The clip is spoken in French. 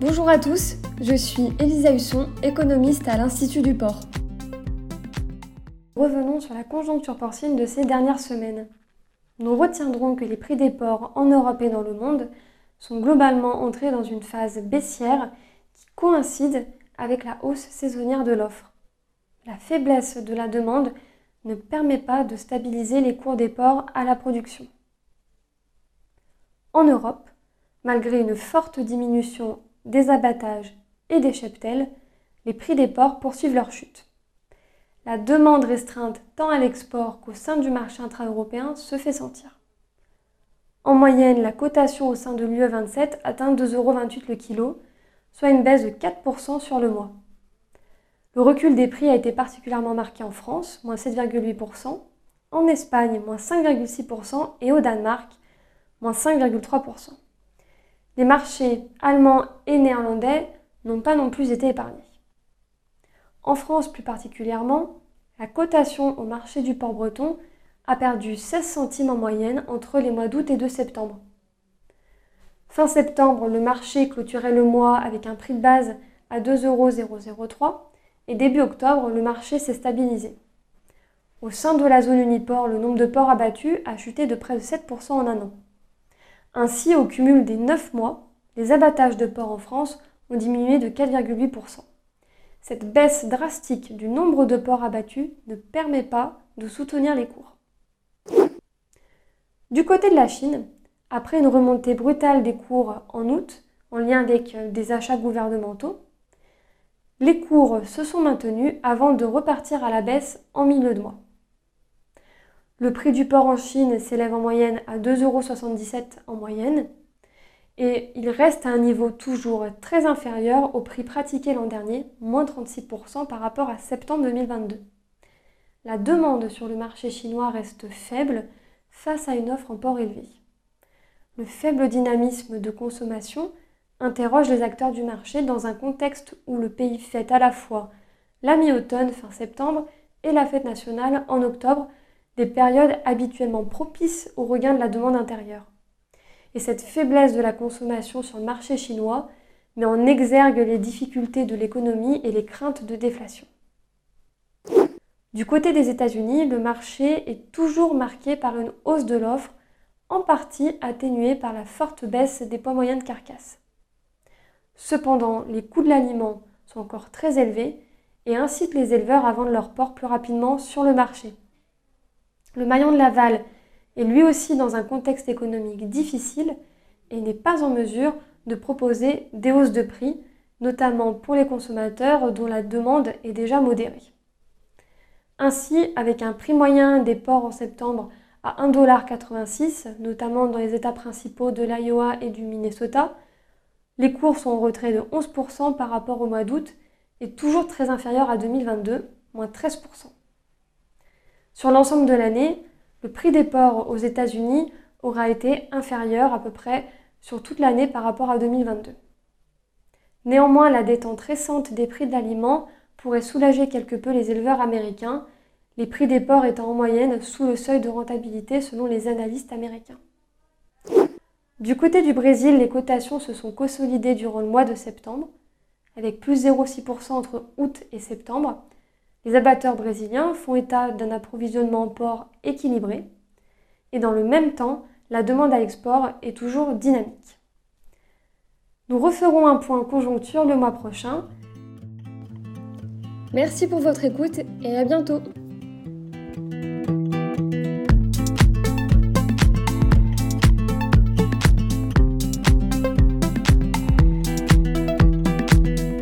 Bonjour à tous, je suis Elisa Husson, économiste à l'Institut du Port. Revenons sur la conjoncture porcine de ces dernières semaines. Nous retiendrons que les prix des porcs en Europe et dans le monde sont globalement entrés dans une phase baissière qui coïncide avec la hausse saisonnière de l'offre. La faiblesse de la demande ne permet pas de stabiliser les cours des porcs à la production. En Europe, malgré une forte diminution des abattages et des cheptels, les prix des porcs poursuivent leur chute. La demande restreinte tant à l'export qu'au sein du marché intra-européen se fait sentir. En moyenne, la cotation au sein de l'UE 27 atteint 2,28 euros le kilo, soit une baisse de 4% sur le mois. Le recul des prix a été particulièrement marqué en France, moins 7,8%, en Espagne, moins 5,6% et au Danemark, moins 5,3%. Les marchés allemands et néerlandais n'ont pas non plus été épargnés. En France plus particulièrement, la cotation au marché du port breton a perdu 16 centimes en moyenne entre les mois d'août et de septembre. Fin septembre, le marché clôturait le mois avec un prix de base à 2,003 et début octobre, le marché s'est stabilisé. Au sein de la zone Uniport, le nombre de ports abattus a chuté de près de 7% en un an. Ainsi, au cumul des 9 mois, les abattages de porcs en France ont diminué de 4,8%. Cette baisse drastique du nombre de porcs abattus ne permet pas de soutenir les cours. Du côté de la Chine, après une remontée brutale des cours en août, en lien avec des achats gouvernementaux, les cours se sont maintenus avant de repartir à la baisse en milieu de mois. Le prix du porc en Chine s'élève en moyenne à 2,77 euros en moyenne et il reste à un niveau toujours très inférieur au prix pratiqué l'an dernier, moins 36% par rapport à septembre 2022. La demande sur le marché chinois reste faible face à une offre en port élevée. Le faible dynamisme de consommation interroge les acteurs du marché dans un contexte où le pays fête à la fois la mi-automne fin septembre et la fête nationale en octobre des périodes habituellement propices au regain de la demande intérieure. Et cette faiblesse de la consommation sur le marché chinois met en exergue les difficultés de l'économie et les craintes de déflation. Du côté des États-Unis, le marché est toujours marqué par une hausse de l'offre, en partie atténuée par la forte baisse des poids moyens de carcasse. Cependant, les coûts de l'aliment sont encore très élevés et incitent les éleveurs à vendre leurs porcs plus rapidement sur le marché. Le maillon de Laval est lui aussi dans un contexte économique difficile et n'est pas en mesure de proposer des hausses de prix, notamment pour les consommateurs dont la demande est déjà modérée. Ainsi, avec un prix moyen des porcs en septembre à 1,86$, notamment dans les États principaux de l'Iowa et du Minnesota, les cours sont en retrait de 11% par rapport au mois d'août et toujours très inférieurs à 2022, moins 13%. Sur l'ensemble de l'année, le prix des porcs aux États-Unis aura été inférieur à peu près sur toute l'année par rapport à 2022. Néanmoins, la détente récente des prix d'aliments pourrait soulager quelque peu les éleveurs américains, les prix des porcs étant en moyenne sous le seuil de rentabilité selon les analystes américains. Du côté du Brésil, les cotations se sont consolidées durant le mois de septembre, avec plus 0,6% entre août et septembre, les abatteurs brésiliens font état d'un approvisionnement en porc équilibré et dans le même temps, la demande à l'export est toujours dynamique. Nous referons un point conjoncture le mois prochain. Merci pour votre écoute et à bientôt